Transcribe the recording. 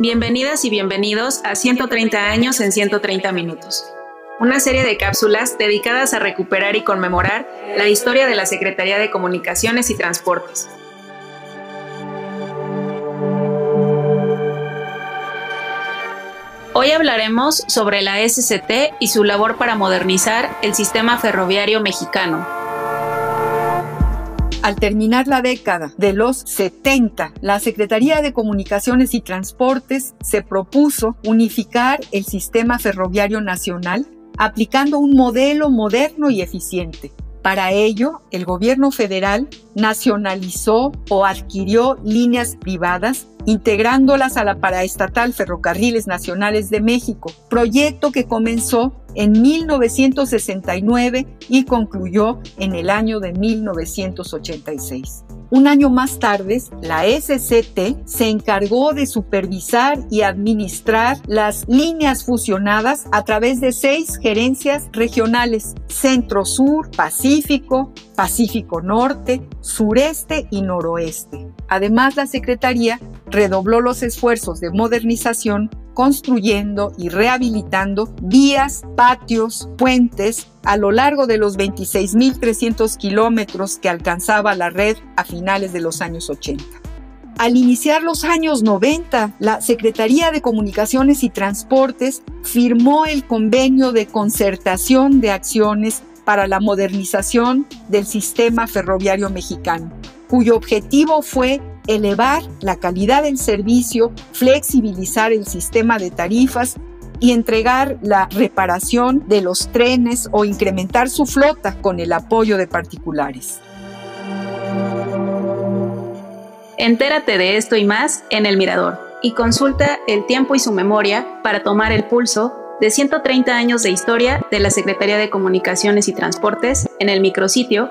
Bienvenidas y bienvenidos a 130 años en 130 minutos, una serie de cápsulas dedicadas a recuperar y conmemorar la historia de la Secretaría de Comunicaciones y Transportes. Hoy hablaremos sobre la SCT y su labor para modernizar el sistema ferroviario mexicano, al terminar la década de los 70, la Secretaría de Comunicaciones y Transportes se propuso unificar el sistema ferroviario nacional aplicando un modelo moderno y eficiente. Para ello, el gobierno federal nacionalizó o adquirió líneas privadas integrándolas a la paraestatal Ferrocarriles Nacionales de México, proyecto que comenzó en 1969 y concluyó en el año de 1986. Un año más tarde, la SCT se encargó de supervisar y administrar las líneas fusionadas a través de seis gerencias regionales, Centro Sur, Pacífico, Pacífico Norte, Sureste y Noroeste. Además, la Secretaría redobló los esfuerzos de modernización construyendo y rehabilitando vías, patios, puentes a lo largo de los 26.300 kilómetros que alcanzaba la red a finales de los años 80. Al iniciar los años 90, la Secretaría de Comunicaciones y Transportes firmó el convenio de concertación de acciones para la modernización del sistema ferroviario mexicano, cuyo objetivo fue elevar la calidad del servicio, flexibilizar el sistema de tarifas y entregar la reparación de los trenes o incrementar su flota con el apoyo de particulares. Entérate de esto y más en El Mirador y consulta el tiempo y su memoria para tomar el pulso de 130 años de historia de la Secretaría de Comunicaciones y Transportes en el micrositio